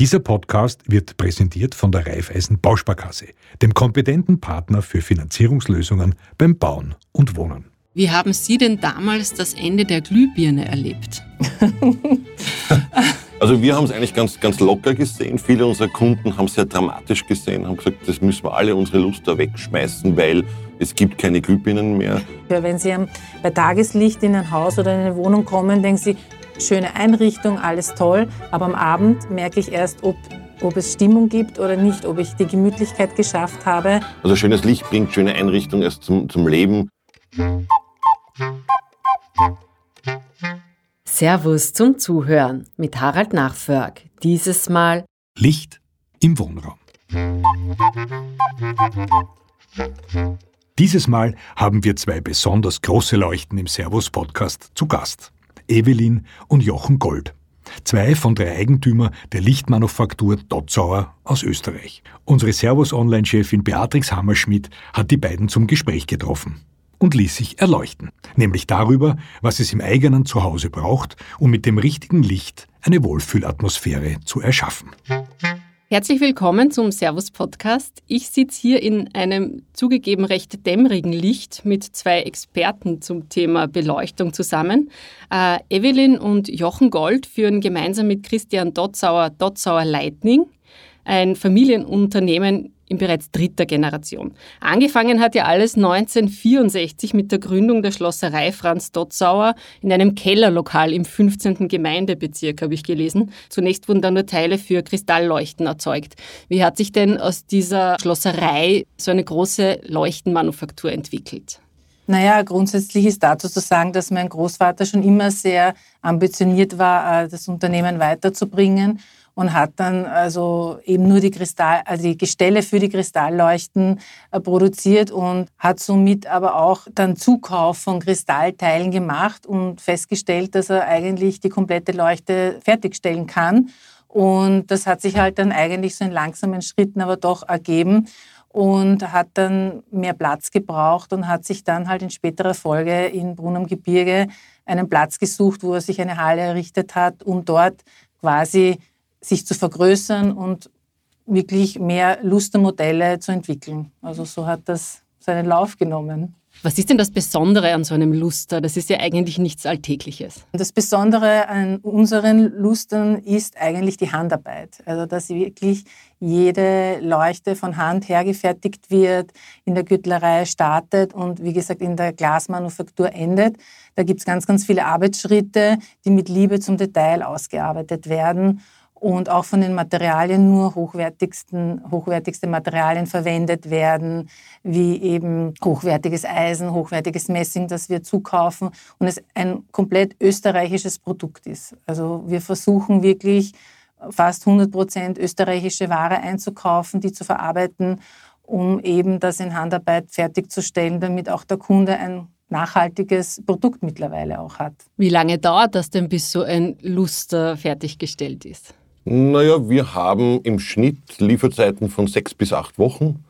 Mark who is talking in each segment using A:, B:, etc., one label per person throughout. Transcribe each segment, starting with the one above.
A: Dieser Podcast wird präsentiert von der Raiffeisen Bausparkasse, dem kompetenten Partner für Finanzierungslösungen beim Bauen und Wohnen.
B: Wie haben Sie denn damals das Ende der Glühbirne erlebt?
C: Also wir haben es eigentlich ganz, ganz locker gesehen. Viele unserer Kunden haben es sehr dramatisch gesehen, haben gesagt, das müssen wir alle unsere Luster wegschmeißen, weil es gibt keine Glühbirnen mehr.
D: Ja, wenn Sie bei Tageslicht in ein Haus oder in eine Wohnung kommen, denken Sie, schöne Einrichtung, alles toll, aber am Abend merke ich erst, ob ob es Stimmung gibt oder nicht, ob ich die Gemütlichkeit geschafft habe.
C: Also schönes Licht bringt schöne Einrichtung erst zum, zum Leben.
E: Servus zum Zuhören mit Harald Nachförg. Dieses Mal
A: Licht im Wohnraum. Dieses Mal haben wir zwei besonders große Leuchten im Servus-Podcast zu Gast. Evelyn und Jochen Gold. Zwei von drei Eigentümer der Lichtmanufaktur Dotzauer aus Österreich. Unsere Servus-Online-Chefin Beatrix Hammerschmidt hat die beiden zum Gespräch getroffen und ließ sich erleuchten, nämlich darüber, was es im eigenen Zuhause braucht, um mit dem richtigen Licht eine Wohlfühlatmosphäre zu erschaffen.
B: Herzlich willkommen zum Servus Podcast. Ich sitze hier in einem zugegeben recht dämmerigen Licht mit zwei Experten zum Thema Beleuchtung zusammen. Äh, Evelyn und Jochen Gold führen gemeinsam mit Christian Dotzauer Dotzauer Lightning, ein Familienunternehmen in bereits dritter Generation. Angefangen hat ja alles 1964 mit der Gründung der Schlosserei Franz Dotzauer in einem Kellerlokal im 15. Gemeindebezirk, habe ich gelesen. Zunächst wurden da nur Teile für Kristallleuchten erzeugt. Wie hat sich denn aus dieser Schlosserei so eine große Leuchtenmanufaktur entwickelt?
D: Naja, grundsätzlich ist dazu zu sagen, dass mein Großvater schon immer sehr ambitioniert war, äh, das Unternehmen weiterzubringen und hat dann also eben nur die, Kristall, also die Gestelle für die Kristallleuchten äh, produziert und hat somit aber auch dann Zukauf von Kristallteilen gemacht und festgestellt, dass er eigentlich die komplette Leuchte fertigstellen kann. Und das hat sich halt dann eigentlich so in langsamen Schritten aber doch ergeben und hat dann mehr Platz gebraucht und hat sich dann halt in späterer Folge in Brunn am Gebirge einen Platz gesucht, wo er sich eine Halle errichtet hat, um dort quasi sich zu vergrößern und wirklich mehr Lustermodelle zu entwickeln. Also so hat das seinen Lauf genommen.
B: Was ist denn das Besondere an so einem Luster? Das ist ja eigentlich nichts Alltägliches.
D: Das Besondere an unseren Lustern ist eigentlich die Handarbeit. Also dass wirklich jede Leuchte von Hand hergefertigt wird, in der Gürtlerei startet und wie gesagt in der Glasmanufaktur endet. Da gibt es ganz, ganz viele Arbeitsschritte, die mit Liebe zum Detail ausgearbeitet werden und auch von den Materialien nur hochwertigsten, hochwertigste Materialien verwendet werden, wie eben hochwertiges Eisen, hochwertiges Messing, das wir zukaufen und es ein komplett österreichisches Produkt ist. Also wir versuchen wirklich fast 100 Prozent österreichische Ware einzukaufen, die zu verarbeiten, um eben das in Handarbeit fertigzustellen, damit auch der Kunde ein nachhaltiges Produkt mittlerweile auch hat.
B: Wie lange dauert das denn, bis so ein Luster fertiggestellt ist?
C: Naja, wir haben im Schnitt Lieferzeiten von sechs bis acht Wochen.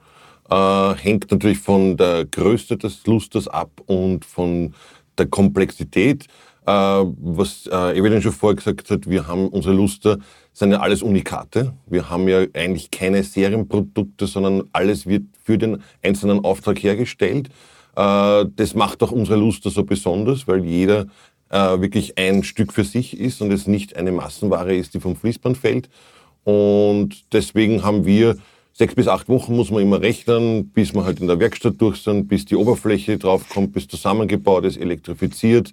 C: Äh, hängt natürlich von der Größe des Lusters ab und von der Komplexität. Äh, was äh, Evelyn schon vorher gesagt hat, wir haben unsere Luster, sind ja alles Unikate. Wir haben ja eigentlich keine Serienprodukte, sondern alles wird für den einzelnen Auftrag hergestellt. Äh, das macht auch unsere Luster so besonders, weil jeder äh, wirklich ein Stück für sich ist und es nicht eine Massenware ist, die vom Fließband fällt. Und deswegen haben wir sechs bis acht Wochen muss man immer rechnen, bis wir halt in der Werkstatt durch sind, bis die Oberfläche draufkommt, bis zusammengebaut ist, elektrifiziert,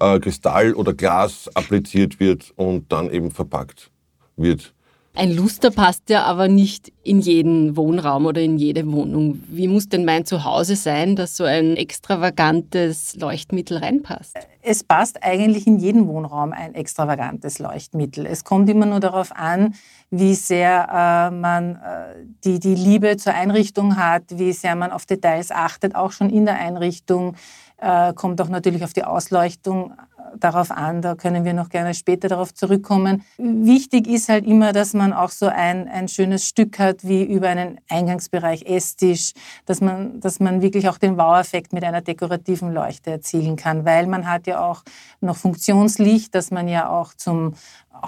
C: äh, Kristall oder Glas appliziert wird und dann eben verpackt wird.
B: Ein Luster passt ja aber nicht in jeden Wohnraum oder in jede Wohnung. Wie muss denn mein Zuhause sein, dass so ein extravagantes Leuchtmittel reinpasst?
D: Es passt eigentlich in jeden Wohnraum ein extravagantes Leuchtmittel. Es kommt immer nur darauf an, wie sehr äh, man äh, die, die Liebe zur Einrichtung hat, wie sehr man auf Details achtet, auch schon in der Einrichtung. Äh, kommt auch natürlich auf die Ausleuchtung darauf an, da können wir noch gerne später darauf zurückkommen. Wichtig ist halt immer, dass man auch so ein, ein schönes Stück hat, wie über einen Eingangsbereich Esstisch, dass man, dass man wirklich auch den Wow-Effekt mit einer dekorativen Leuchte erzielen kann, weil man hat ja auch noch Funktionslicht, das man ja auch zum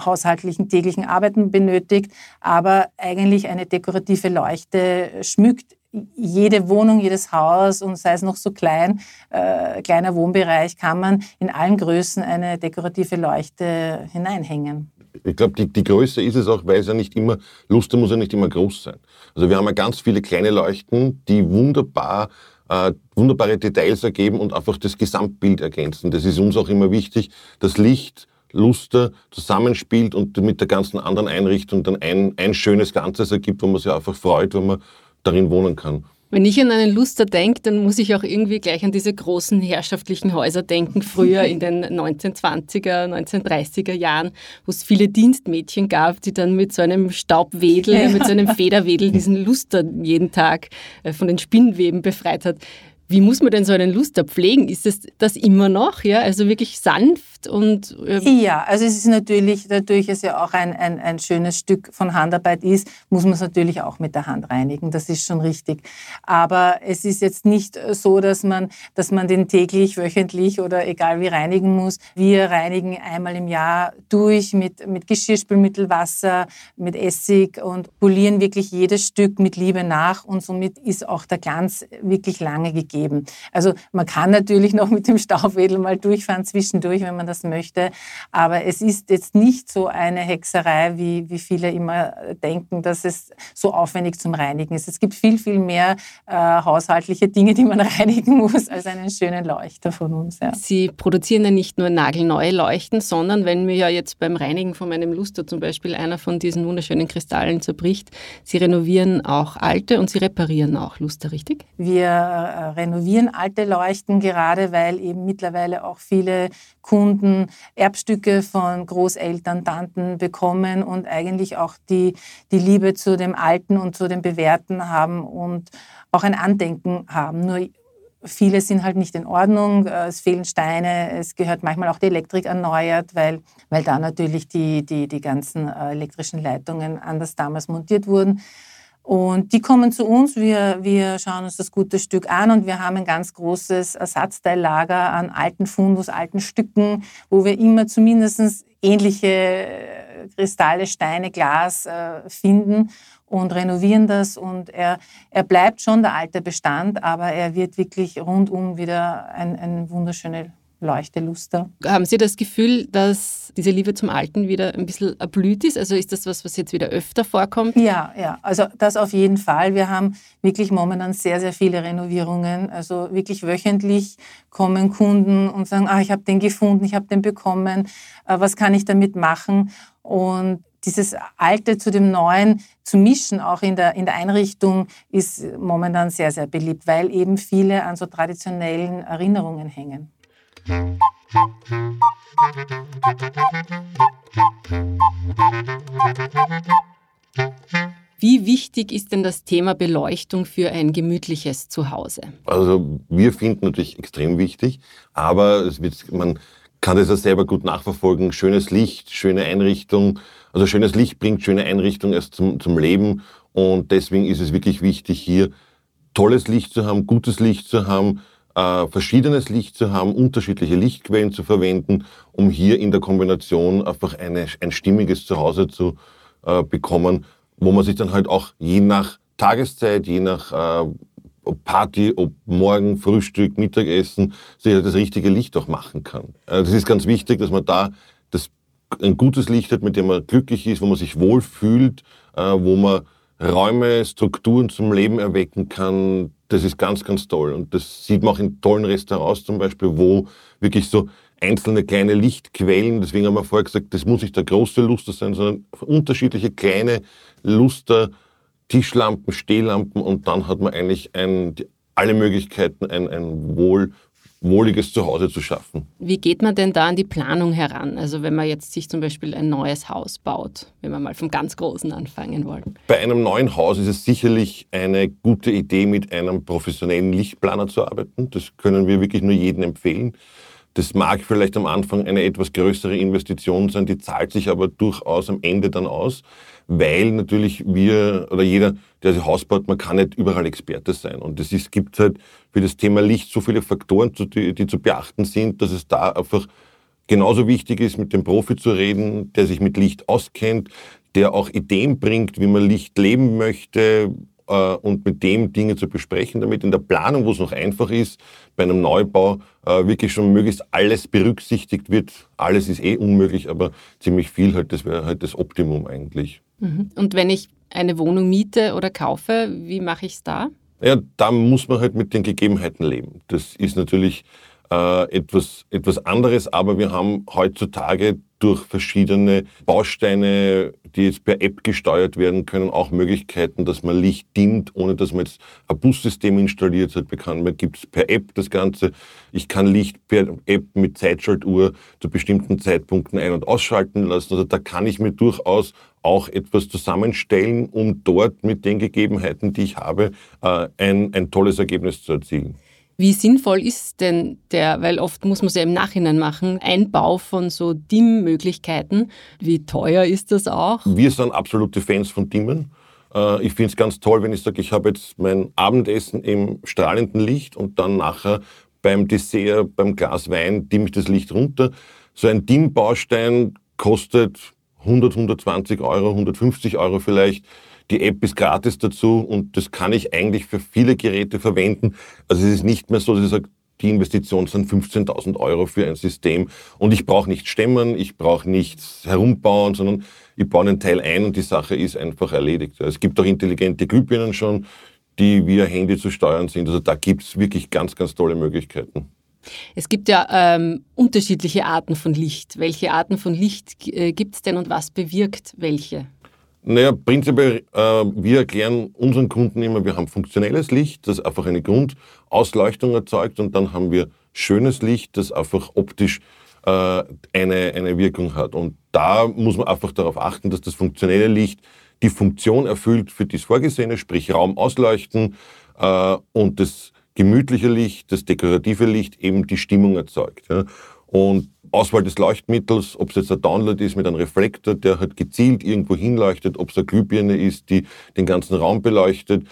D: haushaltlichen täglichen Arbeiten benötigt, aber eigentlich eine dekorative Leuchte schmückt jede Wohnung, jedes Haus und sei es noch so klein, äh, kleiner Wohnbereich, kann man in allen Größen eine dekorative Leuchte hineinhängen.
C: Ich glaube, die, die Größe ist es auch, weil es ja nicht immer, Luster muss ja nicht immer groß sein. Also wir haben ja ganz viele kleine Leuchten, die wunderbar äh, wunderbare Details ergeben und einfach das Gesamtbild ergänzen. Das ist uns auch immer wichtig, dass Licht, Luster zusammenspielt und mit der ganzen anderen Einrichtung dann ein, ein schönes Ganzes ergibt, wo man sich einfach freut, wenn man darin wohnen kann.
B: Wenn ich an einen Luster denke, dann muss ich auch irgendwie gleich an diese großen herrschaftlichen Häuser denken, früher in den 1920er, 1930er Jahren, wo es viele Dienstmädchen gab, die dann mit so einem Staubwedel, ja. mit so einem Federwedel diesen Luster jeden Tag äh, von den Spinnweben befreit hat. Wie muss man denn so einen Luster pflegen? Ist es das immer noch? Ja, also wirklich sanft und.
D: Äh ja, also es ist natürlich, dadurch es ja auch ein, ein, ein schönes Stück von Handarbeit ist, muss man es natürlich auch mit der Hand reinigen. Das ist schon richtig. Aber es ist jetzt nicht so, dass man, dass man den täglich, wöchentlich oder egal wie reinigen muss. Wir reinigen einmal im Jahr durch mit, mit Geschirrspülmittel, Wasser, mit Essig und polieren wirklich jedes Stück mit Liebe nach und somit ist auch der Glanz wirklich lange gegeben geben. Also man kann natürlich noch mit dem Staubwedel mal durchfahren zwischendurch, wenn man das möchte, aber es ist jetzt nicht so eine Hexerei, wie, wie viele immer denken, dass es so aufwendig zum Reinigen ist. Es gibt viel, viel mehr äh, haushaltliche Dinge, die man reinigen muss, als einen schönen Leuchter von uns.
B: Ja. Sie produzieren ja nicht nur nagelneue Leuchten, sondern wenn mir ja jetzt beim Reinigen von meinem Luster zum Beispiel einer von diesen wunderschönen Kristallen zerbricht, Sie renovieren auch alte und Sie reparieren auch Luster, richtig?
D: Wir äh, renovieren alte Leuchten, gerade weil eben mittlerweile auch viele Kunden Erbstücke von Großeltern, Tanten bekommen und eigentlich auch die, die Liebe zu dem Alten und zu dem Bewährten haben und auch ein Andenken haben. Nur Viele sind halt nicht in Ordnung, es fehlen Steine, es gehört manchmal auch die Elektrik erneuert, weil, weil da natürlich die, die, die ganzen äh, elektrischen Leitungen anders damals montiert wurden. Und die kommen zu uns, wir, wir schauen uns das gute Stück an und wir haben ein ganz großes Ersatzteillager an alten Fundus, alten Stücken, wo wir immer zumindest ähnliche äh, Kristalle, Steine, Glas äh, finden und renovieren das. Und er, er bleibt schon der alte Bestand, aber er wird wirklich rundum wieder ein, ein wunderschöne Leuchteluster.
B: Haben Sie das Gefühl, dass diese Liebe zum Alten wieder ein bisschen erblüht ist? Also ist das was, was jetzt wieder öfter vorkommt?
D: Ja, ja, also das auf jeden Fall. Wir haben wirklich momentan sehr, sehr viele Renovierungen. Also wirklich wöchentlich kommen Kunden und sagen, ah, ich habe den gefunden, ich habe den bekommen, äh, was kann ich damit machen? Und dieses Alte zu dem Neuen zu mischen, auch in der, in der Einrichtung, ist momentan sehr, sehr beliebt, weil eben viele an so traditionellen Erinnerungen hängen.
B: Wie wichtig ist denn das Thema Beleuchtung für ein gemütliches Zuhause?
C: Also wir finden natürlich extrem wichtig, aber es wird, man kann das ja selber gut nachverfolgen. Schönes Licht, schöne Einrichtung. Also schönes Licht bringt schöne Einrichtung erst zum, zum Leben und deswegen ist es wirklich wichtig, hier tolles Licht zu haben, gutes Licht zu haben, äh, verschiedenes Licht zu haben, unterschiedliche Lichtquellen zu verwenden, um hier in der Kombination einfach eine, ein stimmiges Zuhause zu äh, bekommen, wo man sich dann halt auch je nach Tageszeit, je nach äh, Party, ob morgen Frühstück, Mittagessen, sich halt das richtige Licht auch machen kann. Äh, das ist ganz wichtig, dass man da das, ein gutes Licht hat, mit dem man glücklich ist, wo man sich wohlfühlt, äh, wo man Räume, Strukturen zum Leben erwecken kann, das ist ganz, ganz toll. Und das sieht man auch in tollen Restaurants zum Beispiel, wo wirklich so einzelne kleine Lichtquellen, deswegen haben wir vorher gesagt, das muss nicht der große Luster sein, sondern unterschiedliche kleine Luster, Tischlampen, Stehlampen und dann hat man eigentlich ein, alle Möglichkeiten, ein, ein wohl wohliges Zuhause zu schaffen.
B: Wie geht man denn da an die Planung heran? Also wenn man jetzt sich zum Beispiel ein neues Haus baut, wenn wir mal vom ganz Großen anfangen wollen.
C: Bei einem neuen Haus ist es sicherlich eine gute Idee, mit einem professionellen Lichtplaner zu arbeiten. Das können wir wirklich nur jedem empfehlen, Das mag vielleicht am Anfang eine etwas größere Investition sein, die zahlt sich aber durchaus am Ende dann aus, weil natürlich wir oder jeder, der sich Haus baut, man kann nicht überall Experte sein. Und es gibt halt für das Thema Licht so viele Faktoren, die, die zu beachten sind, dass es da einfach genauso wichtig ist, mit dem Profi zu reden, der sich mit Licht auskennt, der auch Ideen bringt, wie man Licht leben möchte, äh, und mit dem Dinge zu besprechen, damit in der Planung, wo es noch einfach ist, bei einem Neubau äh, wirklich schon möglichst alles berücksichtigt wird. Alles ist eh unmöglich, aber ziemlich viel halt, das wäre halt das Optimum eigentlich.
B: Mhm. Und wenn ich eine Wohnung miete oder kaufe, wie mache ich es da?
C: Ja, da muss man halt mit den Gegebenheiten leben. Das ist natürlich äh, etwas, etwas anderes, aber wir haben heutzutage durch verschiedene Bausteine, die jetzt per App gesteuert werden können, auch Möglichkeiten, dass man Licht dimmt, ohne dass man jetzt ein Bussystem installiert hat. Man gibt es per App das Ganze. Ich kann Licht per App mit Zeitschaltuhr zu bestimmten Zeitpunkten ein- und ausschalten lassen. Also da kann ich mir durchaus auch etwas zusammenstellen, um dort mit den Gegebenheiten, die ich habe, äh, ein, ein tolles Ergebnis zu erzielen.
B: Wie sinnvoll ist denn der, weil oft muss man es ja im Nachhinein machen, Einbau von so Dimmmöglichkeiten? Wie teuer ist das auch?
C: Wir sind absolute Fans von Dimmen. Äh, ich finde es ganz toll, wenn ich sage, ich habe jetzt mein Abendessen im strahlenden Licht und dann nachher beim Dessert, beim Glas Wein dimme ich das Licht runter. So ein Dimmbaustein kostet 100, 120 Euro, 150 Euro vielleicht. Die App ist gratis dazu und das kann ich eigentlich für viele Geräte verwenden. Also es ist nicht mehr so, dass ich sage, die Investition sind 15.000 Euro für ein System und ich brauche nicht stemmen, ich brauche nichts herumbauen, sondern ich baue einen Teil ein und die Sache ist einfach erledigt. Es gibt auch intelligente Glühbirnen schon, die via Handy zu steuern sind. Also da gibt es wirklich ganz, ganz tolle Möglichkeiten.
B: Es gibt ja ähm, unterschiedliche Arten von Licht. Welche Arten von Licht äh, gibt es denn und was bewirkt welche?
C: Naja, prinzipiell, äh, wir erklären unseren Kunden immer, wir haben funktionelles Licht, das einfach eine Grundausleuchtung erzeugt und dann haben wir schönes Licht, das einfach optisch äh, eine, eine Wirkung hat. Und da muss man einfach darauf achten, dass das funktionelle Licht die Funktion erfüllt, für die es vorgesehen ist, sprich Raum ausleuchten äh, und das gemütliche Licht, das dekorative Licht eben die Stimmung erzeugt. Ja. Und Auswahl des Leuchtmittels, ob es jetzt ein Download ist mit einem Reflektor, der halt gezielt irgendwo hinleuchtet, ob es eine Glühbirne ist, die den ganzen Raum beleuchtet.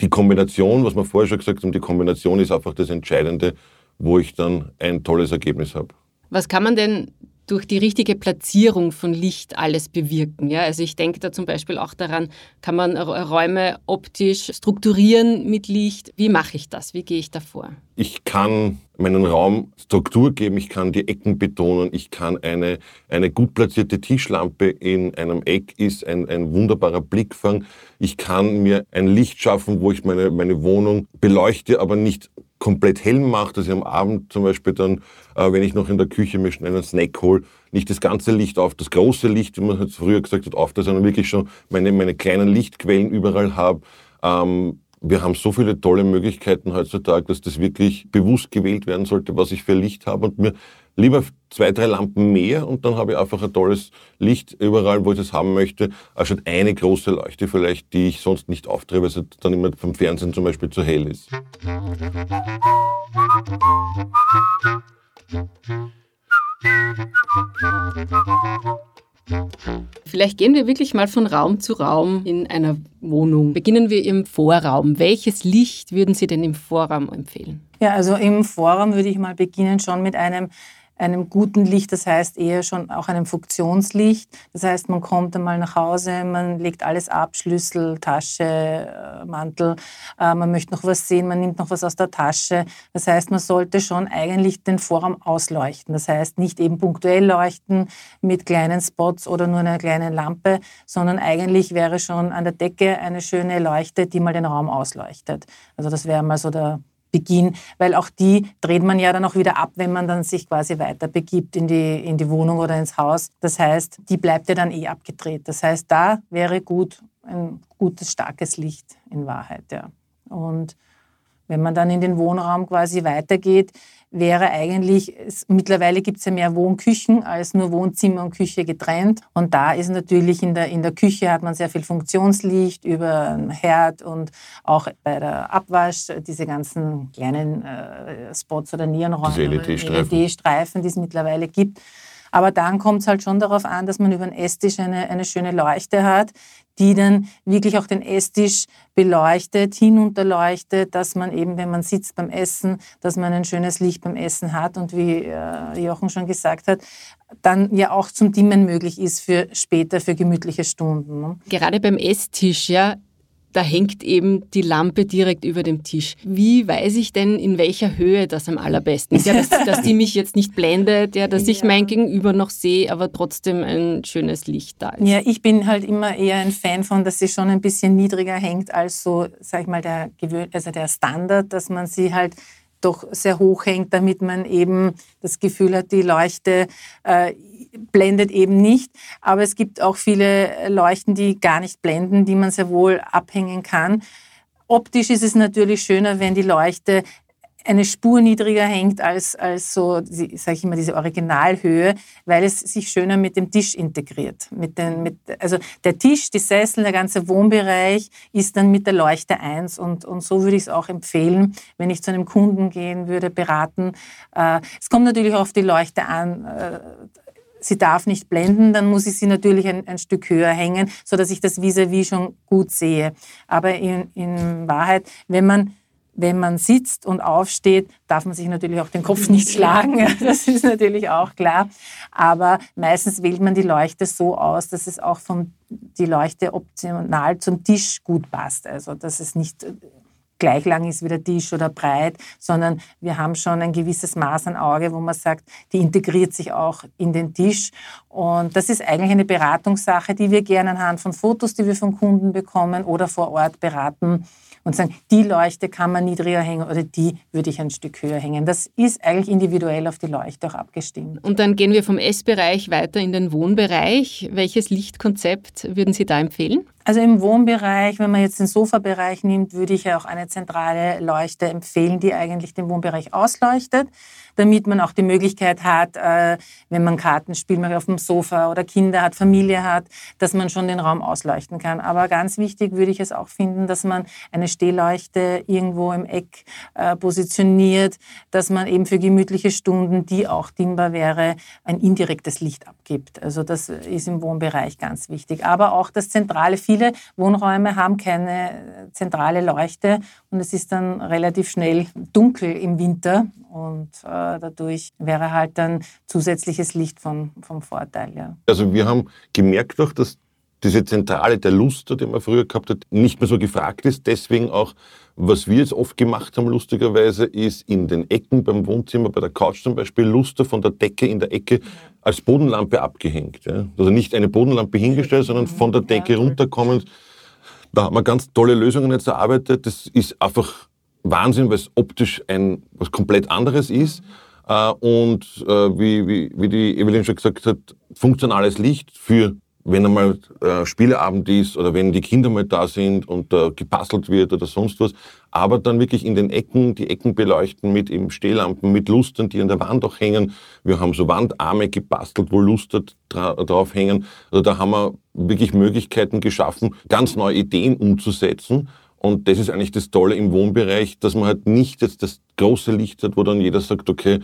C: Die Kombination, was wir vorher schon gesagt haben, die Kombination ist einfach das Entscheidende, wo ich dann ein tolles Ergebnis habe.
B: Was kann man denn durch die richtige Platzierung von Licht alles bewirken. Ja? Also ich denke da zum Beispiel auch daran, kann man Räume optisch strukturieren mit Licht? Wie mache ich das? Wie gehe ich da vor?
C: Ich kann meinen Raum Struktur geben, ich kann die Ecken betonen, ich kann eine, eine gut platzierte Tischlampe in einem Eck ist ein, ein wunderbarer Blickfang. Ich kann mir ein Licht schaffen, wo ich meine, meine Wohnung beleuchte, aber nicht komplett hell mache, dass ich am Abend zum Beispiel dann, äh, wenn ich noch in der Küche mir schnell einen Snack hole, nicht das ganze Licht auf, das große Licht, wie man halt früher gesagt hat, auf, sondern wirklich schon meine, meine kleinen Lichtquellen überall habe. Ähm, wir haben so viele tolle Möglichkeiten heutzutage, dass das wirklich bewusst gewählt werden sollte, was ich für Licht habe und mir lieber zwei, drei Lampen mehr und dann habe ich einfach ein tolles Licht überall, wo ich das haben möchte, anstatt eine große Leuchte vielleicht, die ich sonst nicht aufdrehe, weil es dann immer vom Fernsehen zum Beispiel zu hell ist.
B: Vielleicht gehen wir wirklich mal von Raum zu Raum in einer Wohnung. Beginnen wir im Vorraum. Welches Licht würden Sie denn im Vorraum empfehlen?
D: Ja, also im Vorraum würde ich mal beginnen schon mit einem einem guten Licht, das heißt eher schon auch einem Funktionslicht. Das heißt, man kommt einmal nach Hause, man legt alles ab, Schlüssel, Tasche, äh, Mantel, äh, man möchte noch was sehen, man nimmt noch was aus der Tasche. Das heißt, man sollte schon eigentlich den Vorraum ausleuchten. Das heißt, nicht eben punktuell leuchten mit kleinen Spots oder nur einer kleinen Lampe, sondern eigentlich wäre schon an der Decke eine schöne Leuchte, die mal den Raum ausleuchtet. Also das wäre mal so der Beginn, weil auch die dreht man ja dann auch wieder ab, wenn man dann sich quasi weiter begibt in die, in die Wohnung oder ins Haus. Das heißt, die bleibt ja dann eh abgedreht. Das heißt, da wäre gut ein gutes, starkes Licht in Wahrheit, ja. Und Wenn man dann in den Wohnraum quasi weitergeht, wäre eigentlich, es, mittlerweile gibt es ja mehr Wohnküchen als nur Wohnzimmer und Küche getrennt. Und da ist natürlich in der, in der Küche hat man sehr viel Funktionslicht über einen Herd und auch bei der Abwasch diese ganzen kleinen äh, Spots oder Nierenräume,
C: LED-Streifen,
D: LED die es mittlerweile gibt. Aber dann kommt es halt schon darauf an, dass man über den Esstisch eine, eine schöne Leuchte hat, die dann wirklich auch den Esstisch beleuchtet, hinunterleuchtet, dass man eben, wenn man sitzt beim Essen, dass man ein schönes Licht beim Essen hat und wie äh, Jochen schon gesagt hat, dann ja auch zum Dimmen möglich ist für später, für gemütliche Stunden. Ne?
B: Gerade beim Esstisch, ja, da hängt eben die Lampe direkt über dem Tisch. Wie weiß ich denn, in welcher Höhe das am allerbesten ist? Ja, dass, dass die mich jetzt nicht blendet, ja, dass ich mein Gegenüber noch sehe, aber trotzdem ein schönes Licht da ist.
D: Ja, ich bin halt immer eher ein Fan von, dass sie schon ein bisschen niedriger hängt als so, sag ich mal, der, also der Standard, dass man sie halt doch sehr hoch hängt, damit man eben das Gefühl hat, die Leuchte äh, blendet eben nicht. Aber es gibt auch viele Leuchten, die gar nicht blenden, die man sehr wohl abhängen kann. Optisch ist es natürlich schöner, wenn die Leuchte eine Spur niedriger hängt als, als so, sage ich immer, diese Originalhöhe, weil es sich schöner mit dem Tisch integriert. Mit den, mit, also der Tisch, die Sessel, der ganze Wohnbereich ist dann mit der Leuchte eins und, und so würde ich es auch empfehlen, wenn ich zu einem Kunden gehen würde, beraten. Äh, es kommt natürlich auf die Leuchte an. Sie darf nicht blenden, dann muss ich sie natürlich ein, ein Stück höher hängen, so dass ich das vis-à-vis -vis schon gut sehe. Aber in, in Wahrheit, wenn man wenn man sitzt und aufsteht, darf man sich natürlich auch den Kopf nicht schlagen. Das ist natürlich auch klar. Aber meistens wählt man die Leuchte so aus, dass es auch vom, die Leuchte optional zum Tisch gut passt. Also, dass es nicht gleich lang ist wie der Tisch oder breit, sondern wir haben schon ein gewisses Maß an Auge, wo man sagt, die integriert sich auch in den Tisch. Und das ist eigentlich eine Beratungssache, die wir gerne anhand von Fotos, die wir von Kunden bekommen oder vor Ort beraten und sagen, die Leuchte kann man niedriger hängen oder die würde ich ein Stück höher hängen. Das ist eigentlich individuell auf die Leuchte auch abgestimmt.
B: Und dann gehen wir vom Essbereich weiter in den Wohnbereich. Welches Lichtkonzept würden Sie da empfehlen?
D: Also im Wohnbereich, wenn man jetzt den Sofabereich nimmt, würde ich ja auch eine zentrale Leuchte empfehlen, die eigentlich den Wohnbereich ausleuchtet damit man auch die Möglichkeit hat, äh, wenn man Karten spielt, mal auf dem Sofa oder Kinder hat, Familie hat, dass man schon den Raum ausleuchten kann. Aber ganz wichtig würde ich es auch finden, dass man eine Stehleuchte irgendwo im Eck äh, positioniert, dass man eben für gemütliche Stunden, die auch dimmbar wäre, ein indirektes Licht abgibt. Also das ist im Wohnbereich ganz wichtig. Aber auch das Zentrale. Viele Wohnräume haben keine zentrale Leuchte und es ist dann relativ schnell dunkel im Winter und äh, dadurch wäre halt dann zusätzliches Licht von, vom Vorteil. Ja.
C: Also wir haben gemerkt auch, dass diese Zentrale der Luster, die man früher gehabt hat, nicht mehr so gefragt ist. Deswegen auch, was wir jetzt oft gemacht haben, lustigerweise, ist in den Ecken beim Wohnzimmer, bei der Couch zum Beispiel, Luster von der Decke in der Ecke als Bodenlampe abgehängt. Ja. Also nicht eine Bodenlampe hingestellt, sondern von der Decke runterkommend. Da haben wir ganz tolle Lösungen jetzt erarbeitet. Das ist einfach Wahnsinn, weil es optisch ein was komplett anderes ist. Äh, und äh, wie, wie, wie die Evelyn schon gesagt hat, funktionales Licht für wenn einmal äh, Spieleabend ist oder wenn die Kinder mal da sind und äh, gebastelt wird oder sonst was, aber dann wirklich in den Ecken, die Ecken beleuchten mit eben Stehlampen, mit Lustern, die an der Wand auch hängen. Wir haben so Wandarme gebastelt, wo Luster dra drauf hängen. Also da haben wir wirklich Möglichkeiten geschaffen, ganz neue Ideen umzusetzen und das ist eigentlich das Tolle im Wohnbereich, dass man halt nicht jetzt das große Licht hat, wo dann jeder sagt, okay,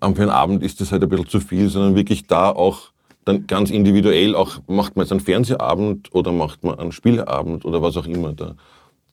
C: für einen Abend ist das halt ein bisschen zu viel, sondern wirklich da auch dann ganz individuell auch, macht man jetzt einen Fernsehabend oder macht man einen Spieleabend oder was auch immer. Da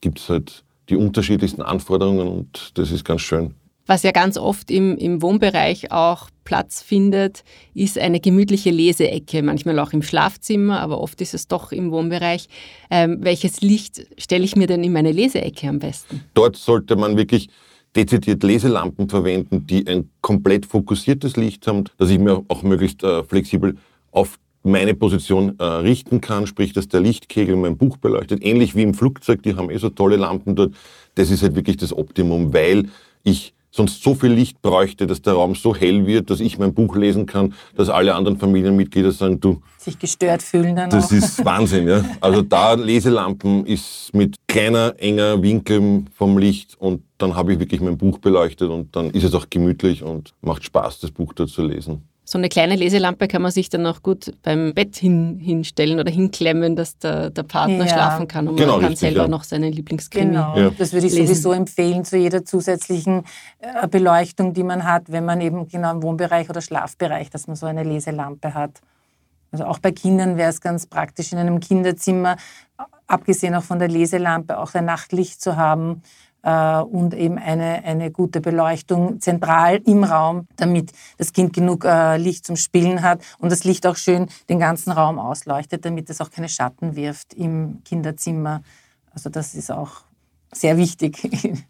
C: gibt es halt die unterschiedlichsten Anforderungen und das ist ganz schön.
B: Was ja ganz oft im, im Wohnbereich auch Platz findet, ist eine gemütliche Leseecke, manchmal auch im Schlafzimmer, aber oft ist es doch im Wohnbereich. Ähm, welches Licht stelle ich mir denn in meine Leseecke am besten?
C: Dort sollte man wirklich dezidiert Leselampen verwenden, die ein komplett fokussiertes Licht haben, dass ich mir auch möglichst äh, flexibel auf meine Position äh, richten kann, sprich, dass der Lichtkegel mein Buch beleuchtet, ähnlich wie im Flugzeug, die haben eh so tolle Lampen dort. Das ist halt wirklich das Optimum, weil ich sonst so viel Licht bräuchte, dass der Raum so hell wird, dass ich mein Buch lesen kann, dass alle anderen Familienmitglieder sagen, du,
D: sich gestört fühlen dann
C: das
D: auch.
C: ist Wahnsinn, ja. Also da Leselampen ist mit kleiner, enger Winkel vom Licht und dann habe ich wirklich mein Buch beleuchtet und dann ist es auch gemütlich und macht Spaß, das Buch da zu lesen.
B: So eine kleine Leselampe kann man sich dann auch gut beim Bett hin, hinstellen oder hinklemmen, dass der, der Partner
D: Ja.
B: schlafen kann und
C: Genau,
B: man kann
C: richtig,
B: selber
C: ja.
B: noch seine Lieblingskrimi.
D: Genau,
C: Ja.
D: das würde ich
B: lesen.
D: sowieso empfehlen zu jeder zusätzlichen äh, Beleuchtung, die man hat, wenn man eben genau im Wohnbereich oder Schlafbereich, dass man so eine Leselampe hat. Also auch bei Kindern wäre es ganz praktisch in einem Kinderzimmer, abgesehen auch von der Leselampe, auch ein Nachtlicht zu haben und eben eine, eine gute Beleuchtung zentral im Raum, damit das Kind genug äh, Licht zum Spielen hat und das Licht auch schön den ganzen Raum ausleuchtet, damit es auch keine Schatten wirft im Kinderzimmer. Also das ist auch sehr wichtig,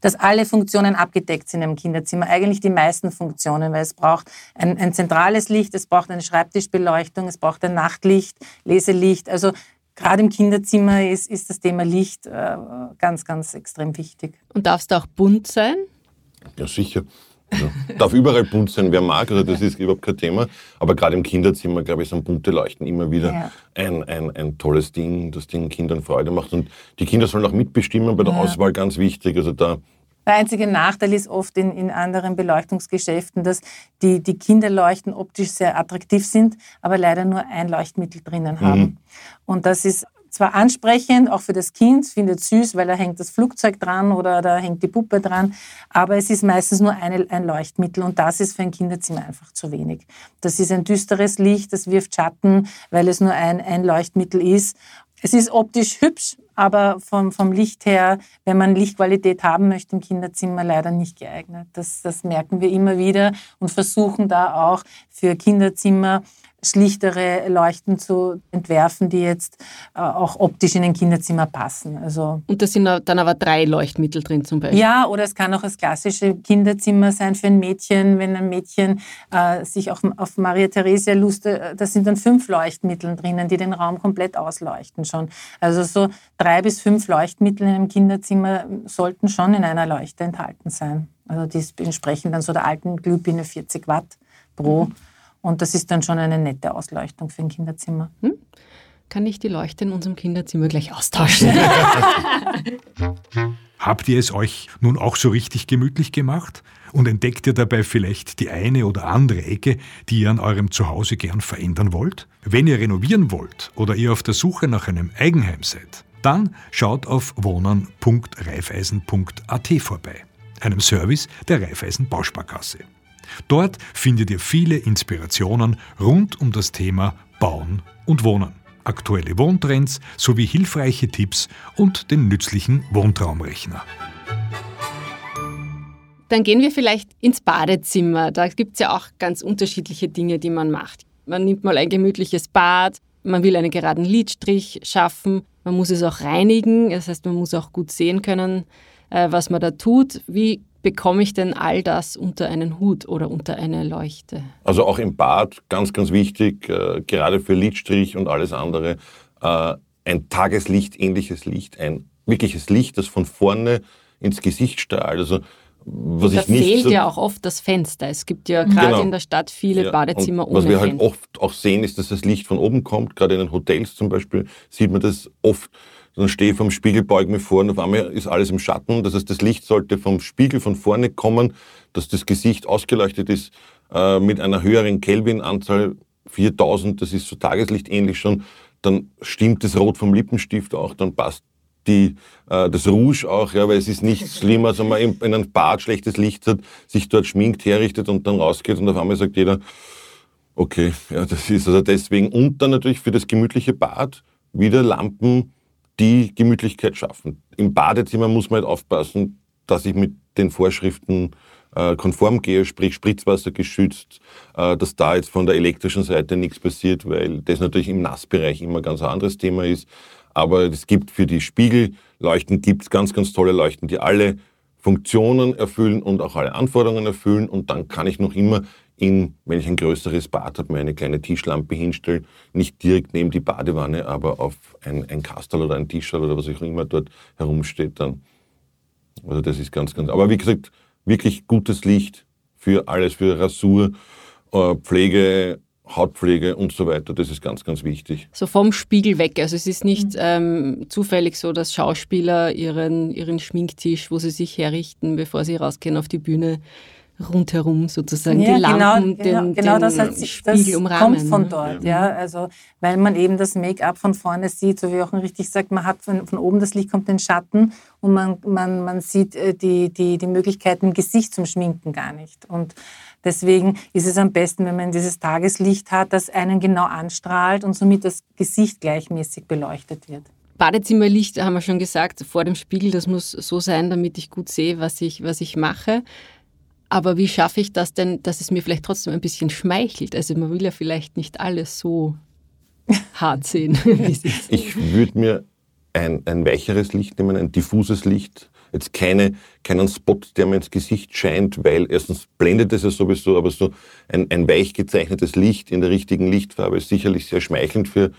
D: dass alle Funktionen abgedeckt sind im Kinderzimmer. Eigentlich die meisten Funktionen, weil es braucht ein, ein zentrales Licht, es braucht eine Schreibtischbeleuchtung, es braucht ein Nachtlicht, Leselicht. Also gerade im Kinderzimmer ist, ist das Thema Licht äh, ganz, ganz extrem wichtig.
B: Und darf es da auch bunt sein?
C: Ja, sicher. Ja. Darf überall bunt sein, wer mag, also das ist überhaupt kein Thema. Aber gerade im Kinderzimmer, glaube ich, sind bunte Leuchten immer wieder
D: Ja.
C: ein, ein, ein tolles Ding, das den Kindern Freude macht. Und die Kinder sollen auch mitbestimmen bei der Auswahl, ganz wichtig. Also da
D: Der einzige Nachteil ist oft in, in anderen Beleuchtungsgeschäften, dass die, die Kinderleuchten optisch sehr attraktiv sind, aber leider nur ein Leuchtmittel drinnen haben. Und das ist zwar ansprechend, auch für das Kind, findet süß, weil da hängt das Flugzeug dran oder da hängt die Puppe dran, aber es ist meistens nur eine, ein Leuchtmittel und das ist für ein Kinderzimmer einfach zu wenig. Das ist ein düsteres Licht, das wirft Schatten, weil es nur ein, ein Leuchtmittel ist. Es ist optisch hübsch, aber vom, vom Licht her, wenn man Lichtqualität haben möchte im Kinderzimmer, leider nicht geeignet. Das, das merken wir immer wieder und versuchen da auch für Kinderzimmer schlichtere Leuchten zu entwerfen, die jetzt äh, auch optisch in ein Kinderzimmer passen. Also
B: Und da sind dann aber drei Leuchtmittel drin zum Beispiel.
D: ja, oder es kann auch das klassische Kinderzimmer sein für ein Mädchen, wenn ein Mädchen äh, sich auch auf Maria Theresia lustet, äh, da sind dann fünf Leuchtmittel drinnen, die den Raum komplett ausleuchten schon. Also so drei bis fünf Leuchtmittel in einem Kinderzimmer sollten schon in einer Leuchte enthalten sein. Also die entsprechen dann so der alten Glühbirne 40 Watt pro. Und das ist dann schon eine nette Ausleuchtung für ein Kinderzimmer.
B: Kann ich die Leuchte in unserem Kinderzimmer gleich austauschen?
A: Habt ihr es euch nun auch so richtig gemütlich gemacht? Und entdeckt ihr dabei vielleicht die eine oder andere Ecke, die ihr an eurem Zuhause gern verändern wollt? Wenn ihr renovieren wollt oder ihr auf der Suche nach einem Eigenheim seid, dann schaut auf wohnen.reifeisen.at vorbei, einem Service der Reifeisen Bausparkasse. Dort findet ihr viele Inspirationen rund um das Thema Bauen und Wohnen, aktuelle Wohntrends sowie hilfreiche Tipps und den nützlichen Wohntraumrechner.
B: Dann gehen wir vielleicht ins Badezimmer. Da gibt es ja auch ganz unterschiedliche Dinge, die man macht. Man nimmt mal ein gemütliches Bad, man will einen geraden Lidstrich schaffen, man muss es auch reinigen, das heißt, man muss auch gut sehen können, äh, was man da tut. Wie bekomme ich denn all das unter einen Hut oder unter eine Leuchte?
C: Also auch im Bad, ganz, ganz wichtig, äh, gerade für Lidstrich und alles andere, äh, ein Tageslicht-ähnliches Licht, ein wirkliches Licht, das von vorne ins Gesicht strahlt. Also, was
B: Da
C: ich nicht
B: fehlt
C: so-
B: ja auch oft das Fenster. Es gibt ja gerade
C: Genau.
B: in der Stadt viele
C: Ja,
B: Badezimmer
C: und Was
B: ohne
C: wir halt
B: Fenster.
C: oft auch sehen, ist, dass das Licht von oben kommt. Gerade in den Hotels zum Beispiel sieht man das oft. Dann stehe ich vom Spiegel, beuge mich vor und auf einmal ist alles im Schatten. Das heißt, das Licht sollte vom Spiegel von vorne kommen, dass das Gesicht ausgeleuchtet ist äh, mit einer höheren Kelvin-Anzahl, 4000, das ist so tageslichtähnlich schon. Dann stimmt das Rot vom Lippenstift auch, dann passt die, äh, das Rouge auch, ja, weil es ist nicht schlimm, als wenn man in, in einem Bad schlechtes Licht hat, sich dort schminkt, herrichtet und dann rausgeht und auf einmal sagt jeder, okay, ja, das ist also deswegen. Und dann natürlich für das gemütliche Bad wieder Lampen, die Gemütlichkeit schaffen. Im Badezimmer muss man halt aufpassen, dass ich mit den Vorschriften äh, konform gehe, sprich Spritzwasser geschützt, äh, dass da jetzt von der elektrischen Seite nichts passiert, weil das natürlich im Nassbereich immer ganz ein anderes Thema ist. Aber es gibt für die Spiegelleuchten gibt's ganz, ganz tolle Leuchten, die alle Funktionen erfüllen und auch alle Anforderungen erfüllen. Und dann kann ich noch immer in, wenn ich ein größeres Bad habe, mir eine kleine Tischlampe hinstellen, nicht direkt neben die Badewanne, aber auf ein, ein Kastel oder ein Tischl oder was auch immer dort herumsteht dann. Also das ist ganz, ganz. Aber wie gesagt, wirklich gutes Licht für alles, für Rasur, äh, Pflege, Hautpflege und so weiter. Das ist ganz, ganz wichtig.
B: So vom Spiegel weg. Also es ist nicht ähm, zufällig so, dass Schauspieler ihren, ihren Schminktisch, wo sie sich herrichten, bevor sie rausgehen auf die Bühne, rundherum sozusagen
D: ja,
B: die Lampen,
D: genau, genau,
B: den,
D: genau
B: den
D: das, hat,
B: Spiegel
D: das
B: umrahmen.
D: kommt von
B: ne?
D: dort, ja. ja. Also, weil man eben das Make-up von vorne sieht, so wie auch richtig sagt, man hat von, von oben das Licht, kommt den Schatten und man, man, man sieht äh, die, die, die Möglichkeiten im Gesicht zum Schminken gar nicht. Und deswegen ist es am besten, wenn man dieses Tageslicht hat, das einen genau anstrahlt und somit das Gesicht gleichmäßig beleuchtet wird.
B: Badezimmerlicht haben wir schon gesagt, vor dem Spiegel, das muss so sein, damit ich gut sehe, was ich, was ich mache. Aber wie schaffe ich das denn, dass es mir vielleicht trotzdem ein bisschen schmeichelt? Also man will ja vielleicht nicht alles so hart sehen. wie es ist.
C: Ich würde mir ein, ein weicheres Licht nehmen, ein diffuses Licht. Jetzt keine, keinen Spot, der mir ins Gesicht scheint, weil erstens blendet es ja sowieso, aber so ein, ein weich gezeichnetes Licht in der richtigen Lichtfarbe ist sicherlich sehr schmeichelnd für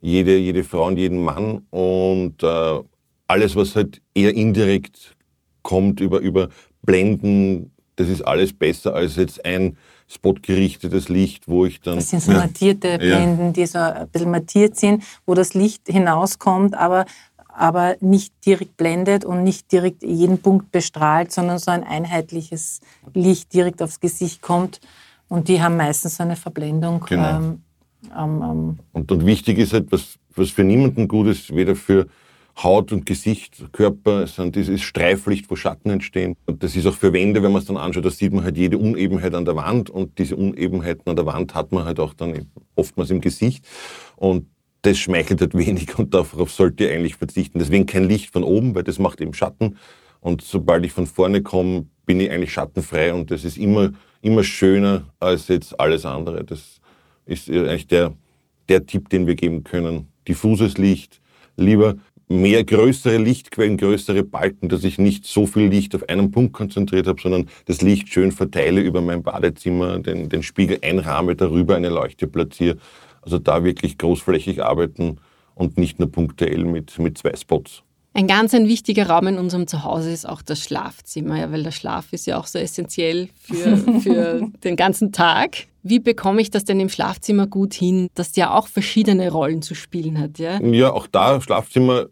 C: jede, jede Frau und jeden Mann. Und äh, alles, was halt eher indirekt kommt über, über Blenden, das ist alles besser als jetzt ein spotgerichtetes Licht, wo ich dann...
D: Das sind so mattierte Blenden, die so ein bisschen mattiert sind, wo das Licht hinauskommt, aber, aber nicht direkt blendet und nicht direkt jeden Punkt bestrahlt, sondern so ein einheitliches Licht direkt aufs Gesicht kommt. Und die haben meistens so eine Verblendung.
C: Genau.
D: Ähm, ähm,
C: Und, und wichtig ist halt, was, was für niemanden gut ist, weder für Haut und Gesicht, Körper, sondern dieses Streiflicht, wo Schatten entstehen. Und das ist auch für Wände, wenn man es dann anschaut, da sieht man halt jede Unebenheit an der Wand und diese Unebenheiten an der Wand hat man halt auch dann oftmals im Gesicht. Und das schmeichelt halt wenig und darauf sollte ihr eigentlich verzichten. Deswegen kein Licht von oben, weil das macht eben Schatten. Und sobald ich von vorne komme, bin ich eigentlich schattenfrei und das ist immer, immer schöner als jetzt alles andere. Das ist eigentlich der, der Tipp, den wir geben können. Diffuses Licht, lieber mehr größere Lichtquellen, größere Balken, dass ich nicht so viel Licht auf einen Punkt konzentriert habe, sondern das Licht schön verteile über mein Badezimmer, den, den Spiegel einrahme, darüber eine Leuchte platziere. Also da wirklich großflächig arbeiten und nicht nur punktuell mit, mit zwei Spots.
B: Ein ganz ein wichtiger Raum in unserem Zuhause ist auch das Schlafzimmer, ja, weil der Schlaf ist ja auch so essentiell für, für den ganzen Tag. Wie bekomme ich das denn im Schlafzimmer gut hin, das ja auch verschiedene Rollen zu spielen hat? Ja,
C: Ja, auch da Schlafzimmer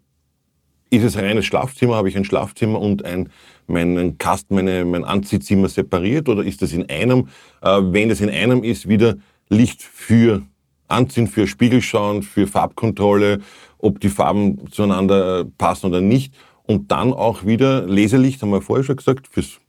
C: ist es reines Schlafzimmer, habe ich ein Schlafzimmer und ein, meinen Kasten, meine, mein Anziehzimmer separiert oder ist das in einem? Äh, wenn es in einem ist, wieder Licht für Anziehen, für Spiegelschauen, für Farbkontrolle, ob die Farben zueinander äh, passen oder nicht. Und dann auch wieder Leselicht, haben wir vorher schon gesagt, fürs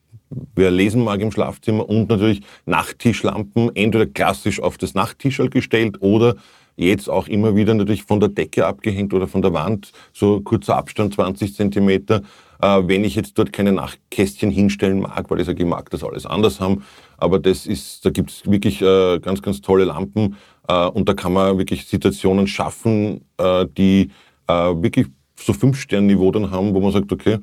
C: wer lesen mag im Schlafzimmer und natürlich Nachttischlampen, entweder klassisch auf das Nachttischel gestellt oder jetzt auch immer wieder natürlich von der Decke abgehängt oder von der Wand, so kurzer Abstand 20 Zentimeter. Äh, wenn ich jetzt dort keine Nachtkästchen hinstellen mag, weil ich sage, ich mag das alles anders haben, aber das ist, da gibt es wirklich äh, ganz, ganz tolle Lampen äh, und da kann man wirklich Situationen schaffen, äh, die äh, wirklich so Fünf-Sterne-Niveau dann haben, wo man sagt, okay,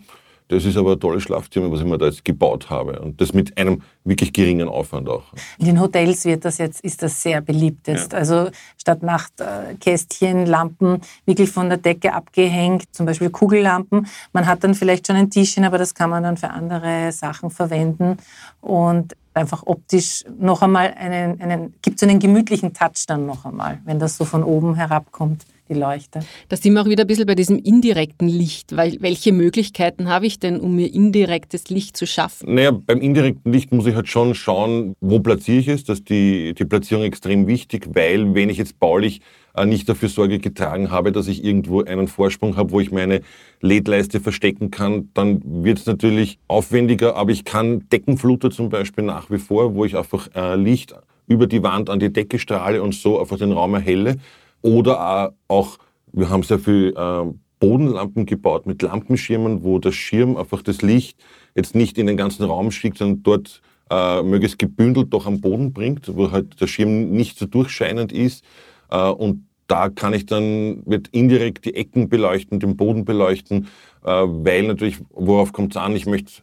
C: das ist aber ein tolles Schlafzimmer, was ich mir da jetzt gebaut habe. Und das mit einem wirklich geringen Aufwand auch.
D: In den Hotels wird das jetzt, ist das sehr beliebt jetzt. Also statt Nachtkästchen, Lampen wirklich von der Decke abgehängt, zum Beispiel Kugellampen. Man hat dann vielleicht schon ein Tischchen, aber das kann man dann für andere Sachen verwenden und einfach optisch noch einmal einen, einen gibt so einen gemütlichen Touch dann noch einmal, wenn das so von oben herabkommt, die Leuchte.
B: Da sind wir auch wieder ein bisschen bei diesem indirekten Licht, weil welche Möglichkeiten habe ich denn, um mir indirektes Licht zu schaffen?
C: Naja, beim indirekten Licht muss ich halt schon schauen, wo platziere ich es. Das ist die, die Platzierung extrem wichtig, weil wenn ich jetzt baulich äh, nicht dafür Sorge getragen habe, dass ich irgendwo einen Vorsprung habe, wo ich meine LED-Leiste verstecken kann, dann wird es natürlich aufwendiger, aber ich kann Deckenfluter zum Beispiel nach wie vor, wo ich einfach äh, Licht über die Wand an die Decke strahle und so einfach den Raum erhelle. Oder auch, wir haben sehr viel äh, Bodenlampen gebaut mit Lampenschirmen, wo der Schirm einfach das Licht jetzt nicht in den ganzen Raum schickt, sondern dort äh, möglichst gebündelt doch am Boden bringt, wo halt der Schirm nicht so durchscheinend ist. Äh, und da kann ich dann, wird indirekt die Ecken beleuchten, den Boden beleuchten, äh, weil natürlich, worauf kommt es an? Ich möchte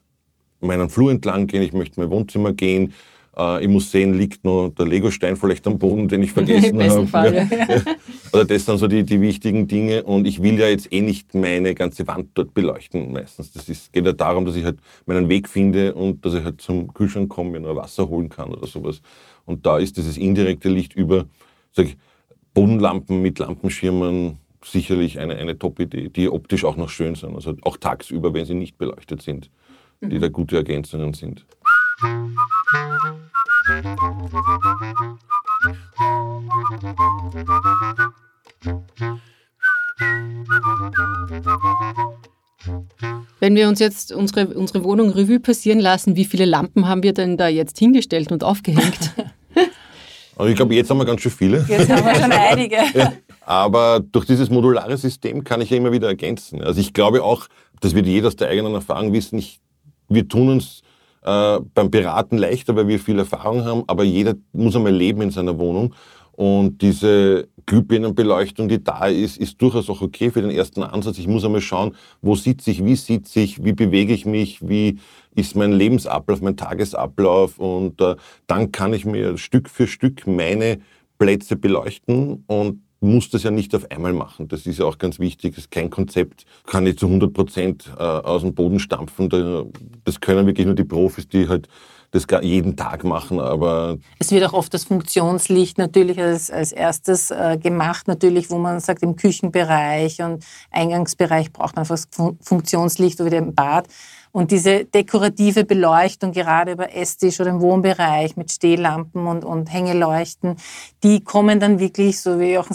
C: meinen Flur entlang gehen, ich möchte mein Wohnzimmer gehen, Äh, ich muss sehen, liegt noch der Legostein vielleicht am Boden, den ich vergessen habe. Fall, ja. Also das sind so die, die wichtigen Dinge. Und ich will ja jetzt eh nicht meine ganze Wand dort beleuchten meistens. Das ist, geht ja darum, dass ich halt meinen Weg finde und dass ich halt zum Kühlschrank komme, mir noch Wasser holen kann oder sowas. Und da ist dieses indirekte Licht über ich, Bodenlampen mit Lampenschirmen sicherlich eine, eine Top-Idee, die optisch auch noch schön sind. Also auch tagsüber, wenn sie nicht beleuchtet sind, die da gute Ergänzungen sind.
B: Wenn wir uns jetzt unsere, unsere Wohnung Revue passieren lassen, wie viele Lampen haben wir denn da jetzt hingestellt und aufgehängt?
C: Also ich glaube, jetzt haben wir ganz schön viele.
D: Jetzt haben wir schon einige.
C: Aber durch dieses modulare System kann ich ja immer wieder ergänzen. Also ich glaube auch, das wird jeder aus der eigenen Erfahrung wissen, ich, wir tun uns äh, beim Beraten leichter, weil wir viel Erfahrung haben, aber jeder muss einmal leben in seiner Wohnung. Und diese Glühbirnenbeleuchtung, die da ist, ist durchaus auch okay für den ersten Ansatz. Ich muss einmal schauen, wo sitze ich, wie sitze ich, wie bewege ich mich, wie ist mein Lebensablauf, mein Tagesablauf. Und äh, dann kann ich mir Stück für Stück meine Plätze beleuchten und muss das ja nicht auf einmal machen. Das ist ja auch ganz wichtig. Das ist kein Konzept, kann ich zu 100 Prozent äh, aus dem Boden stampfen. Das können wirklich nur die Profis, die halt das jeden Tag machen, aber...
D: Es wird auch oft das Funktionslicht natürlich als, als erstes äh, gemacht, natürlich, wo man sagt, im Küchenbereich und Eingangsbereich braucht man einfach das Funktionslicht oder im Bad. Und diese dekorative Beleuchtung, gerade über Esstisch oder im Wohnbereich mit Stehlampen und, und Hängeleuchten, die kommen dann wirklich, so wie auch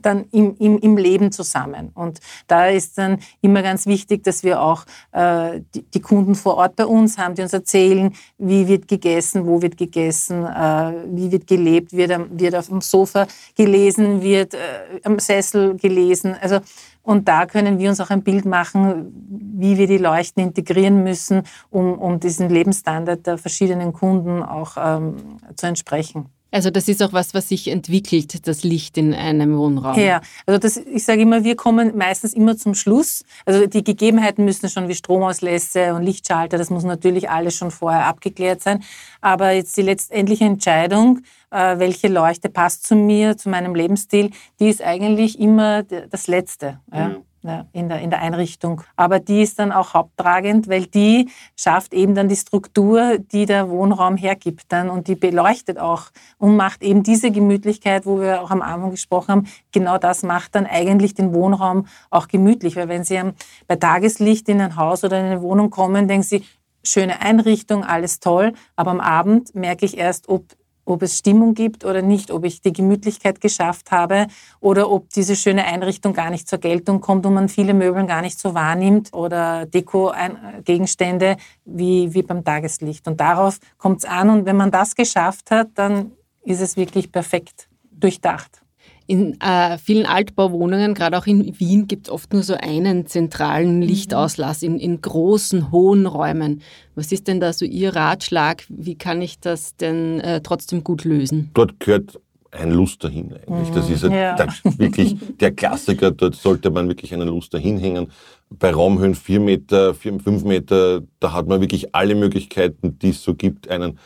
D: dann im, im, im Leben zusammen. Und da ist dann immer ganz wichtig, dass wir auch äh, die, die, Kunden vor Ort bei uns haben, die uns erzählen, wie wird gegessen, wo wird gegessen, äh, wie wird gelebt, wird, wird auf dem Sofa gelesen, wird äh, am Sessel gelesen. Also und da können wir uns auch ein Bild machen, wie wir die Leuchten integrieren müssen, um, um diesen Lebensstandard der verschiedenen Kunden auch ähm, zu entsprechen.
B: Also das ist auch was, was sich entwickelt, das Licht in einem Wohnraum.
D: Ja, also das, ich sage immer, wir kommen meistens immer zum Schluss. Also die Gegebenheiten müssen schon wie Stromauslässe und Lichtschalter, das muss natürlich alles schon vorher abgeklärt sein. Aber jetzt die letztendliche Entscheidung, äh, welche Leuchte passt zu mir, zu meinem Lebensstil, die ist eigentlich immer das Letzte. Ja. Mhm in, der, in der Einrichtung. Aber die ist dann auch haupttragend, weil die schafft eben dann die Struktur, die der Wohnraum hergibt dann. Und die beleuchtet auch und macht eben diese Gemütlichkeit, wo wir auch am Anfang gesprochen haben, genau das macht dann eigentlich den Wohnraum auch gemütlich, weil wenn Sie bei Tageslicht in ein Haus oder in eine Wohnung kommen, denken Sie, schöne Einrichtung, alles toll, aber am Abend merke ich erst, ob ob es Stimmung gibt oder nicht, ob ich die Gemütlichkeit geschafft habe oder ob diese schöne Einrichtung gar nicht zur Geltung kommt und man viele Möbel gar nicht so wahrnimmt oder Deko-Gegenstände wie, wie beim Tageslicht. Und darauf kommt es an und wenn man das geschafft hat, dann ist es wirklich perfekt durchdacht.
B: In äh, vielen Altbauwohnungen, gerade auch in Wien, gibt es oft nur so einen zentralen mhm. Lichtauslass in, in großen, hohen Räumen. Was ist denn da so Ihr Ratschlag? Wie kann ich das denn äh, trotzdem gut lösen?
C: Dort gehört ein Luster hin eigentlich. Das ist ja. der, wirklich der Klassiker. Dort sollte man wirklich einen Luster hinhängen. Bei Raumhöhen 4 Meter, 4, 5 Meter, da hat man wirklich alle Möglichkeiten, die es so gibt, einen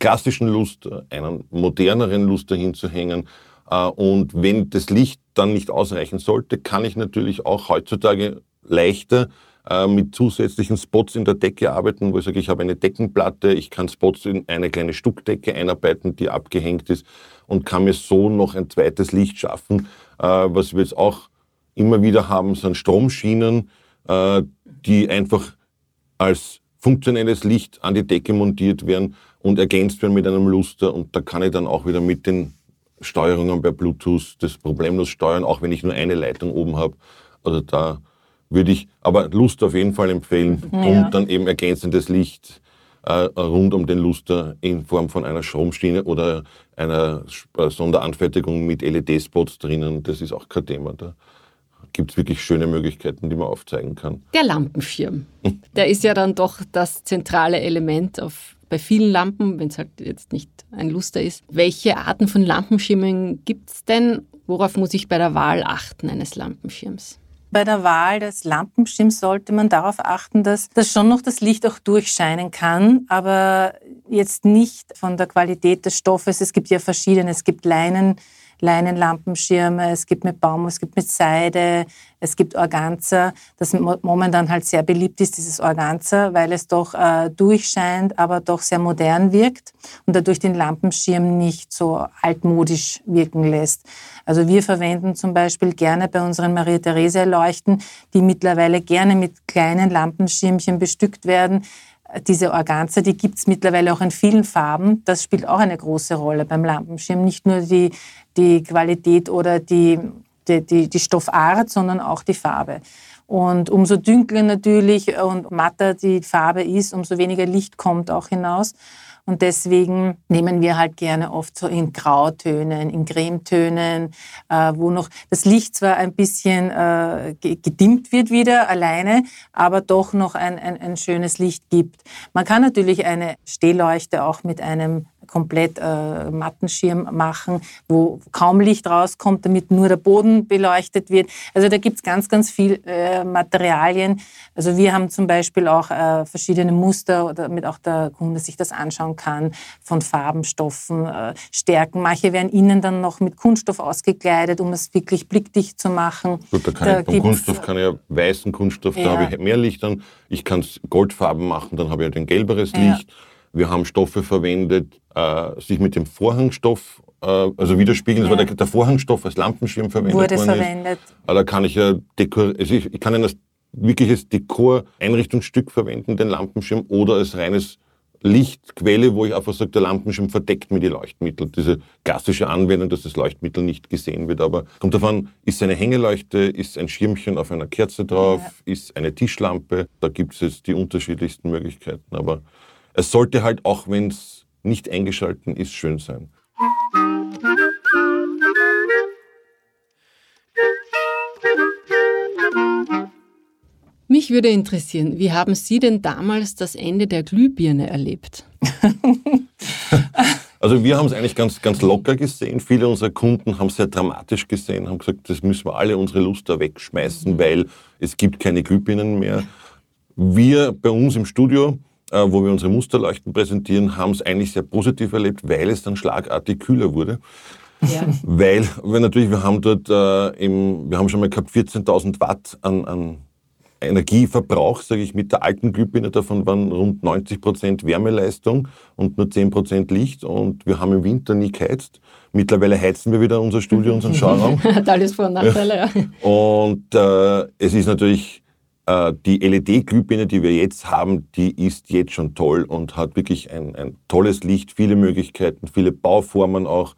C: klassischen Luster, einen moderneren Luster hinzuhängen und wenn das Licht dann nicht ausreichen sollte, kann ich natürlich auch heutzutage leichter äh, mit zusätzlichen Spots in der Decke arbeiten, wo ich sage, ich habe eine Deckenplatte, ich kann Spots in eine kleine Stuckdecke einarbeiten, die abgehängt ist und kann mir so noch ein zweites Licht schaffen. Äh, was wir jetzt auch immer wieder haben, sind Stromschienen, die einfach als funktionelles Licht an die Decke montiert werden und ergänzt werden mit einem Luster und da kann ich dann auch wieder mit den Steuerungen bei Bluetooth das problemlos steuern, auch wenn ich nur eine Leitung oben habe. Also da würde ich aber Lust auf jeden Fall empfehlen ja. und dann eben ergänzendes Licht äh, rund um den Luster in Form von einer Stromschiene oder einer äh, Sonderanfertigung mit LED-Spots drinnen. Das ist auch kein Thema. Da gibt es wirklich schöne Möglichkeiten, die man aufzeigen kann.
B: Der Lampenschirm, der ist ja dann doch das zentrale Element auf bei vielen Lampen, wenn es halt jetzt nicht ein Luster ist. Welche Arten von Lampenschirmen gibt es denn? Worauf muss ich bei der Wahl achten eines Lampenschirms?
D: Bei der Wahl des Lampenschirms sollte man darauf achten, dass, dass schon noch das Licht auch durchscheinen kann, aber jetzt nicht von der Qualität des Stoffes. Es gibt ja verschiedene. Es gibt Leinen, Leinenlampenschirme, es gibt mit Baum, es gibt mit Seide, es gibt Organza. Das momentan halt sehr beliebt ist, dieses Organza, weil es doch äh, durchscheint, aber doch sehr modern wirkt und dadurch den Lampenschirm nicht so altmodisch wirken lässt. Also wir verwenden zum Beispiel gerne bei unseren Maria-Theresia-Leuchten, die mittlerweile gerne mit kleinen Lampenschirmchen bestückt werden, diese Organza, die gibt es mittlerweile auch in vielen Farben. Das spielt auch eine große Rolle beim Lampenschirm. Nicht nur die, die Qualität oder die, die, die, die Stoffart, sondern auch die Farbe. Und umso dünkler natürlich und matter die Farbe ist, umso weniger Licht kommt auch hinaus. Und deswegen nehmen wir halt gerne oft so in Grautönen, in Cremetönen, äh, wo noch das Licht zwar ein bisschen äh, gedimmt wird wieder alleine, aber doch noch ein, ein, ein schönes Licht gibt. Man kann natürlich eine Stehleuchte auch mit einem komplett äh, Mattenschirm machen, wo kaum Licht rauskommt, damit nur der Boden beleuchtet wird. Also da gibt es ganz, ganz viel äh, Materialien. Also wir haben zum Beispiel auch äh, verschiedene Muster, damit auch der Kunde sich das anschauen kann, von Farbenstoffen, äh, Stärken. Manche werden innen dann noch mit Kunststoff ausgekleidet, um es wirklich blickdicht zu machen.
C: Gut, da kann da ich, beim Kunststoff kann ich ja weißen Kunststoff, ja. da habe ich mehr Licht an. Ich kann es goldfarben machen, dann habe ich halt ein gelberes ja. Licht. Wir haben Stoffe verwendet, äh, sich mit dem Vorhangstoff äh, also widerspiegeln, das ja. war der, der, Vorhangstoff als Lampenschirm verwendet
D: Wurde worden verwendet.
C: Ist. Da kann ich ja Dekor, also ich, ich kann ihn als wirkliches Dekor-Einrichtungsstück verwenden, den Lampenschirm, oder als reines Lichtquelle, wo ich einfach sage, der Lampenschirm verdeckt mir die Leuchtmittel. Diese klassische Anwendung, dass das Leuchtmittel nicht gesehen wird. Aber kommt davon, ist eine Hängeleuchte, ist ein Schirmchen auf einer Kerze drauf, ja. ist eine Tischlampe. Da gibt es jetzt die unterschiedlichsten Möglichkeiten. Aber es sollte halt, auch wenn es nicht eingeschalten ist, schön sein.
B: Mich würde interessieren, wie haben Sie denn damals das Ende der Glühbirne erlebt?
C: Also wir haben es eigentlich ganz, ganz locker gesehen. Viele unserer Kunden haben es sehr dramatisch gesehen, haben gesagt, das müssen wir alle unsere Luster wegschmeißen, weil es gibt keine Glühbirnen mehr. Wir bei uns im Studio äh, wo wir unsere Musterleuchten präsentieren, haben es eigentlich sehr positiv erlebt, weil es dann schlagartig kühler wurde. Ja. Weil, weil natürlich, wir haben dort äh, im, wir haben schon mal gehabt 14.000 Watt an, an Energieverbrauch, sage ich, mit der alten Glühbirne. Davon waren rund 90 Prozent Wärmeleistung und nur 10 Prozent Licht. Und wir haben im Winter nie geheizt. Mittlerweile heizen wir wieder unser Studio, unseren Schauraum.
B: Hat alles Vor- und Nachteile, ja.
C: Und äh, es ist natürlich äh, die LED-Glühbirne, die wir jetzt haben, die ist jetzt schon toll und hat wirklich ein, ein tolles Licht, viele Möglichkeiten, viele Bauformen auch.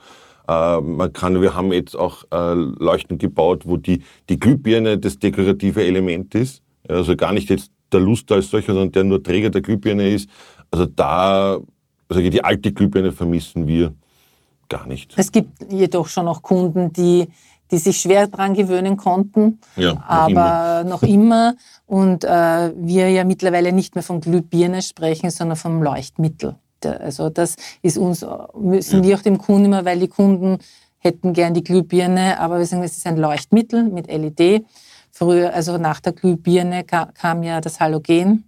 C: Äh, man kann, wir haben jetzt auch äh, Leuchten gebaut, wo die, die Glühbirne das dekorative Element ist. Also gar nicht jetzt der Lust als solcher, sondern der nur Träger der Glühbirne ist. Also da, also die alte Glühbirne vermissen wir gar nicht.
D: Es gibt jedoch schon noch Kunden, die die sich schwer daran gewöhnen konnten, ja, noch aber immer. noch immer. Und äh, wir ja mittlerweile nicht mehr von Glühbirne sprechen, sondern vom Leuchtmittel. Also das ist uns, müssen ja. wir auch dem Kunden immer, weil die Kunden hätten gern die Glühbirne, aber wir sagen, es ist ein Leuchtmittel mit LED. Früher, also nach der Glühbirne kam ja das Halogen,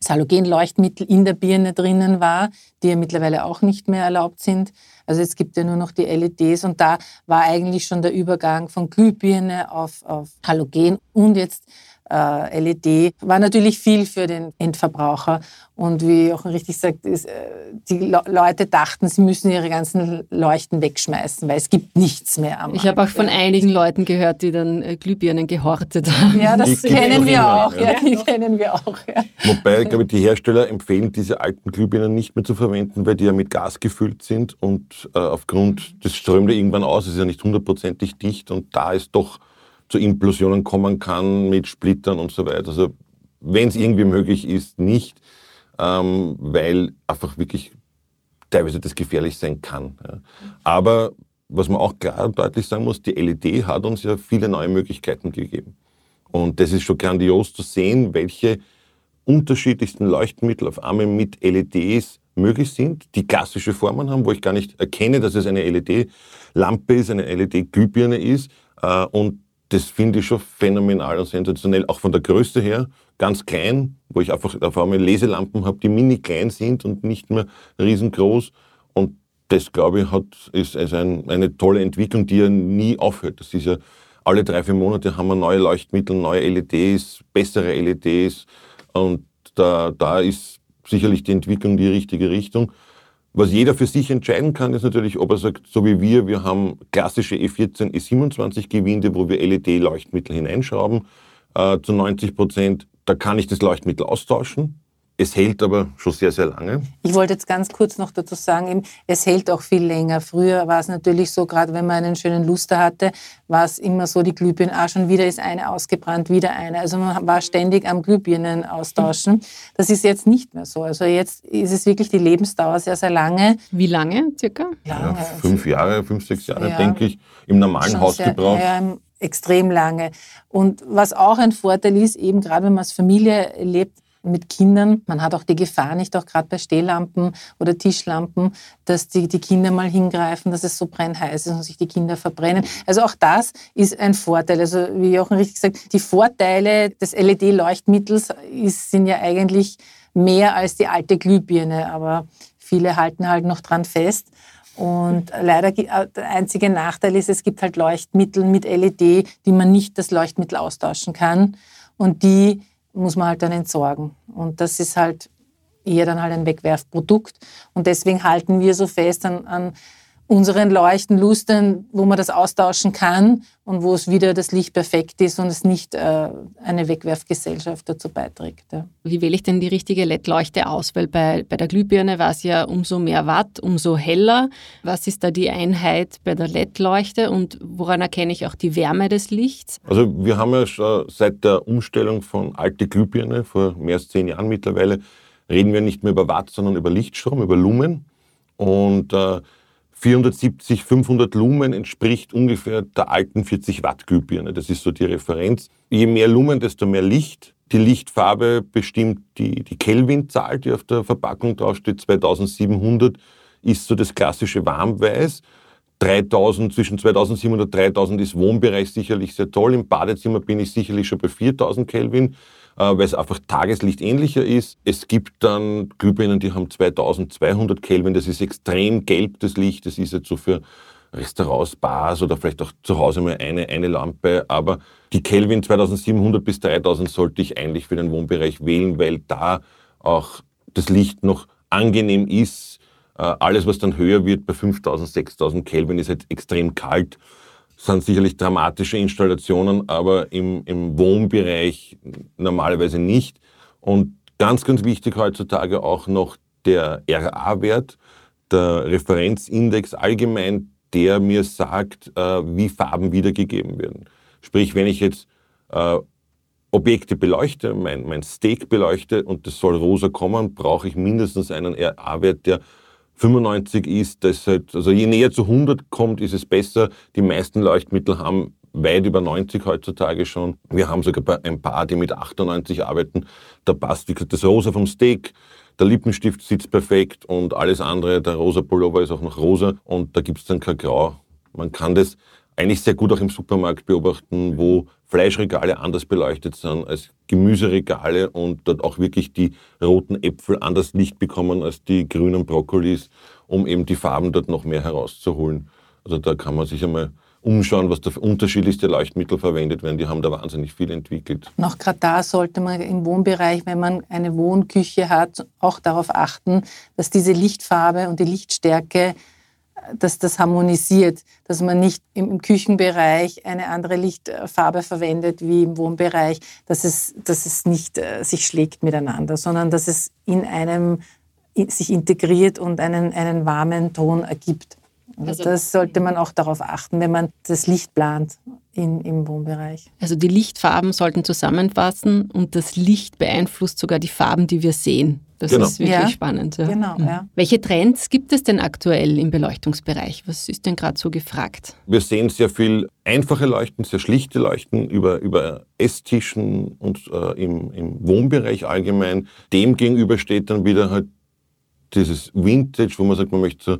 D: das Halogenleuchtmittel in der Birne drinnen war, die ja mittlerweile auch nicht mehr erlaubt sind. Also jetzt gibt ja nur noch die LEDs und da war eigentlich schon der Übergang von Glühbirne auf, auf Halogen und jetzt LED war natürlich viel für den Endverbraucher. Und wie Jochen richtig sagt, ist, äh, die Le Leute dachten, sie müssen ihre ganzen Leuchten wegschmeißen, weil es gibt nichts mehr am
B: Ich habe auch von einigen Leuten gehört, die dann äh, Glühbirnen gehortet haben.
D: Ja, das kennen wir auch. Ja. ja. die kennen wir auch. Ja.
C: Wobei, ich glaube, die Hersteller empfehlen, diese alten Glühbirnen nicht mehr zu verwenden, weil die ja mit Gas gefüllt sind und äh, aufgrund, das strömt ja irgendwann aus, ist ja nicht hundertprozentig dicht und da ist doch zu Implosionen kommen kann mit Splittern und so weiter. Also wenn es irgendwie möglich ist, nicht, ähm, weil einfach wirklich teilweise das gefährlich sein kann. Ja. Aber was man auch klar und deutlich sagen muss, die LED hat uns ja viele neue Möglichkeiten gegeben. Und das ist schon grandios zu sehen, welche unterschiedlichsten Leuchtmittel auf einmal mit LEDs möglich sind, die klassische Formen haben, wo ich gar nicht erkenne, dass es eine LED-Lampe ist, eine LED-Glühbirne ist äh, und das finde ich schon phänomenal und sensationell, auch von der Größe her, ganz klein, wo ich einfach auf einmal Leselampen habe, die mini klein sind und nicht mehr riesengroß. Und das, glaube ich, hat, ist, ist ein, eine tolle Entwicklung, die ja nie aufhört. Das ist ja, alle drei, vier Monate haben wir neue Leuchtmittel, neue LEDs, bessere LEDs. Und da, da ist sicherlich die Entwicklung die richtige Richtung. Was jeder für sich entscheiden kann, ist natürlich, ob er sagt, so wie wir, wir haben klassische E14, E27 Gewinde, wo wir LED-Leuchtmittel hineinschrauben, äh, zu 90 Prozent. Da kann ich das Leuchtmittel austauschen. Es hält aber schon sehr, sehr lange.
D: Ich wollte jetzt ganz kurz noch dazu sagen, es hält auch viel länger. Früher war es natürlich so, gerade wenn man einen schönen Luster hatte, war es immer so, die Glühbirnen, ah, schon wieder ist eine ausgebrannt, wieder eine. Also man war ständig am Glühbirnen austauschen. Das ist jetzt nicht mehr so. Also jetzt ist es wirklich die Lebensdauer sehr, sehr lange.
B: Wie lange circa?
C: Ja, fünf Jahre, fünf, sechs Jahre, ja, denke ich, im normalen Hausgebrauch. Sehr, ja,
D: extrem lange. Und was auch ein Vorteil ist, eben gerade wenn man als Familie lebt, mit Kindern. Man hat auch die Gefahr nicht, auch gerade bei Stehlampen oder Tischlampen, dass die, die Kinder mal hingreifen, dass es so brennheiß ist und sich die Kinder verbrennen. Also auch das ist ein Vorteil. Also wie Jochen richtig gesagt, die Vorteile des LED-Leuchtmittels sind ja eigentlich mehr als die alte Glühbirne, aber viele halten halt noch dran fest. Und leider äh, der einzige Nachteil ist, es gibt halt Leuchtmittel mit LED, die man nicht das Leuchtmittel austauschen kann und die muss man halt dann entsorgen. Und das ist halt eher dann halt ein Wegwerfprodukt. Und deswegen halten wir so fest an, an unseren Leuchtenlustern, wo man das austauschen kann und wo es wieder das Licht perfekt ist und es nicht äh, eine Wegwerfgesellschaft dazu beiträgt. Ja.
B: Wie wähle ich denn die richtige LED-Leuchte aus? Weil bei, bei der Glühbirne war es ja umso mehr Watt, umso heller. Was ist da die Einheit bei der LED-Leuchte und woran erkenne ich auch die Wärme des Lichts?
C: Also wir haben ja schon seit der Umstellung von alte Glühbirne vor mehr als zehn Jahren mittlerweile, reden wir nicht mehr über Watt, sondern über Lichtstrom, über Lumen. Und äh, 470, 500 Lumen entspricht ungefähr der alten 40 Watt Glühbirne. Das ist so die Referenz. Je mehr Lumen, desto mehr Licht. Die Lichtfarbe bestimmt die, die Kelvinzahl, die auf der Verpackung draufsteht. 2700 ist so das klassische Warmweiß. 3000, zwischen 2700 und 3000 ist Wohnbereich sicherlich sehr toll. Im Badezimmer bin ich sicherlich schon bei 4000 Kelvin. Äh, weil es einfach Tageslicht ähnlicher ist. Es gibt dann Glühbirnen, die haben 2200 Kelvin, das ist extrem gelb, das Licht, das ist jetzt so für Restaurants, Bars oder vielleicht auch zu Hause mal eine, eine Lampe. Aber die Kelvin 2700 bis 3000 sollte ich eigentlich für den Wohnbereich wählen, weil da auch das Licht noch angenehm ist. Äh, alles, was dann höher wird bei 5000, 6000 Kelvin, ist halt extrem kalt sind sicherlich dramatische Installationen, aber im, im Wohnbereich normalerweise nicht. Und ganz, ganz wichtig heutzutage auch noch der RA-Wert, der Referenzindex allgemein, der mir sagt, äh, wie Farben wiedergegeben werden. Sprich, wenn ich jetzt äh, Objekte beleuchte, mein, mein Steak beleuchte und das soll rosa kommen, brauche ich mindestens einen RA-Wert, der 95 ist, das halt, also je näher zu 100 kommt, ist es besser. Die meisten Leuchtmittel haben weit über 90 heutzutage schon. Wir haben sogar ein paar, die mit 98 arbeiten. Da passt, wie gesagt, das Rosa vom Steak, der Lippenstift sitzt perfekt und alles andere, der rosa Pullover ist auch noch rosa und da gibt es dann kein Grau. Man kann das eigentlich sehr gut auch im Supermarkt beobachten, wo Fleischregale anders beleuchtet sind als Gemüseregale und dort auch wirklich die roten Äpfel anders Licht bekommen als die grünen Brokkolis, um eben die Farben dort noch mehr herauszuholen. Also da kann man sich einmal umschauen, was da für unterschiedlichste Leuchtmittel verwendet werden. Die haben da wahnsinnig viel entwickelt.
D: Noch gerade da sollte man im Wohnbereich, wenn man eine Wohnküche hat, auch darauf achten, dass diese Lichtfarbe und die Lichtstärke dass das harmonisiert, dass man nicht im Küchenbereich eine andere Lichtfarbe verwendet wie im Wohnbereich, dass es, dass es nicht äh, sich schlägt miteinander, sondern dass es in einem sich integriert und einen, einen warmen Ton ergibt. Also das sollte man auch darauf achten, wenn man das Licht plant in, im Wohnbereich.
B: Also die Lichtfarben sollten zusammenfassen und das Licht beeinflusst sogar die Farben, die wir sehen. Das genau. ist wirklich ja. spannend. Ja. Genau, mhm. ja. Welche Trends gibt es denn aktuell im Beleuchtungsbereich? Was ist denn gerade so gefragt?
C: Wir sehen sehr viel einfache Leuchten, sehr schlichte Leuchten über, über Esstischen und äh, im, im Wohnbereich allgemein. Dem gegenüber steht dann wieder halt dieses Vintage, wo man sagt, man möchte so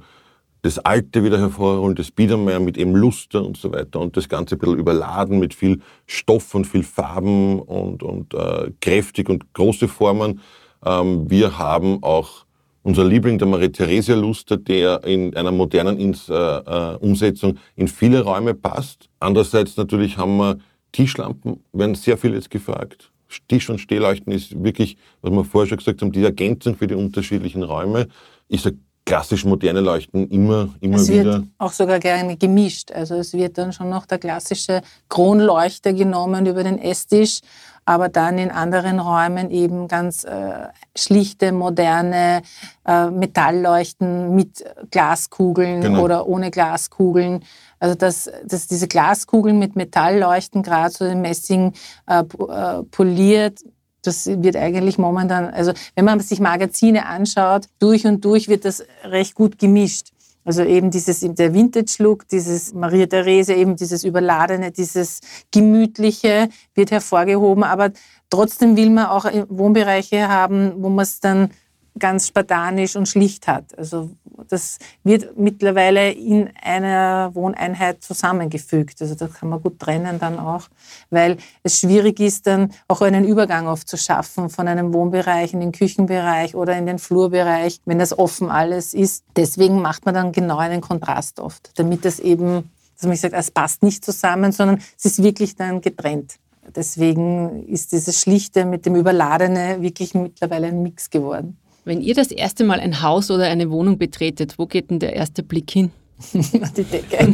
C: das Alte wieder hervorholen, das Biedermeier mit eben Luster und so weiter und das Ganze ein bisschen überladen mit viel Stoff und viel Farben und, und äh, kräftig und große Formen. Ähm, wir haben auch unser Liebling, der Marie-Theresia Luster, der in einer modernen Ins, äh, äh, Umsetzung in viele Räume passt. Andererseits natürlich haben wir Tischlampen, werden sehr viel jetzt gefragt. Tisch- und Stehleuchten ist wirklich, was wir vorher schon gesagt haben, die Ergänzung für die unterschiedlichen Räume. Ich sage, klassisch moderne Leuchten immer, immer
D: es
C: wieder.
D: wird auch sogar gerne gemischt. Also es wird dann schon noch der klassische Kronleuchter genommen über den Esstisch, aber dann in anderen Räumen eben ganz äh, schlichte, moderne äh, Metallleuchten mit Glaskugeln
C: Genau.
D: oder ohne Glaskugeln. Also dass, dass diese Glaskugeln mit Metallleuchten, gerade so in Messing äh, äh, poliert, das wird eigentlich momentan, also wenn man sich Magazine anschaut, durch und durch wird das recht gut gemischt. Also eben dieses, der Vintage-Look, dieses Maria Therese, eben dieses Überladene, dieses Gemütliche wird hervorgehoben, aber trotzdem will man auch Wohnbereiche haben, wo man es dann ganz spartanisch und schlicht hat. Also das wird mittlerweile in einer Wohneinheit zusammengefügt. Also das kann man gut trennen dann auch, weil es schwierig ist dann auch einen Übergang oft zu schaffen von einem Wohnbereich in den Küchenbereich oder in den Flurbereich, wenn das offen alles ist. Deswegen macht man dann genau einen Kontrast oft, damit das eben, dass man sagt, es passt nicht zusammen, sondern es ist wirklich dann getrennt. Deswegen ist dieses Schlichte mit dem Überladene wirklich mittlerweile ein Mix geworden.
B: Wenn ihr das erste Mal ein Haus oder eine Wohnung betretet, wo geht denn der erste Blick hin?
D: die Decke.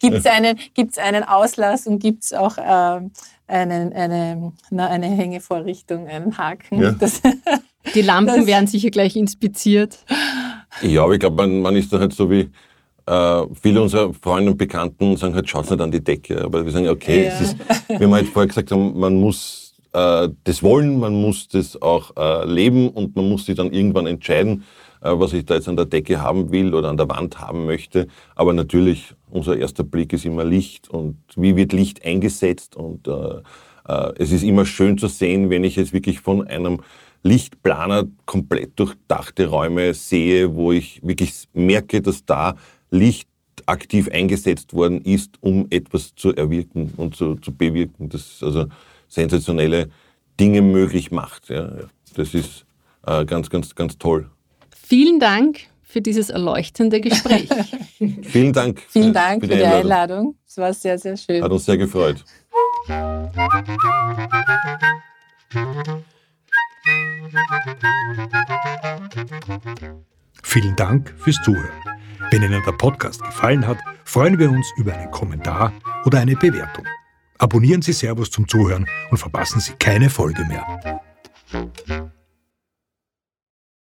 D: gibt es einen, gibt's einen Auslass und gibt es auch ähm, einen, eine, na, eine Hängevorrichtung, einen Haken?
C: Ja.
D: Das,
B: Die Lampen
D: Das-
B: werden sicher gleich inspiziert.
C: Ja, aber ich glaube, man, man ist da halt so wie äh, viele unserer Freunde und Bekannten sagen halt, schaut nicht an die Decke. Aber wir sagen, okay,
D: Ja.
C: es ist, wie wir halt vorher gesagt haben, man muss äh, das wollen, man muss das auch äh, leben und man muss sich dann irgendwann entscheiden, äh, was ich da jetzt an der Decke haben will oder an der Wand haben möchte. Aber natürlich, unser erster Blick ist immer Licht und wie wird Licht eingesetzt und äh, äh, es ist immer schön zu sehen, wenn ich jetzt wirklich von einem Lichtplaner komplett durchdachte Räume sehe, wo ich wirklich merke, dass da Licht aktiv eingesetzt worden ist, um etwas zu erwirken und zu, zu bewirken. Das also sensationelle Dinge möglich macht. Ja. Das ist äh, ganz, ganz, ganz toll.
B: Vielen Dank für dieses erleuchtende Gespräch.
C: Vielen Dank.
D: vielen Dank für die Einladung. Es war sehr, sehr schön.
C: Hat uns sehr gefreut.
A: Vielen Dank fürs Zuhören. Wenn Ihnen der Podcast gefallen hat, freuen wir uns über einen Kommentar oder eine Bewertung. Abonnieren Sie Servus zum Zuhören und verpassen Sie keine Folge mehr.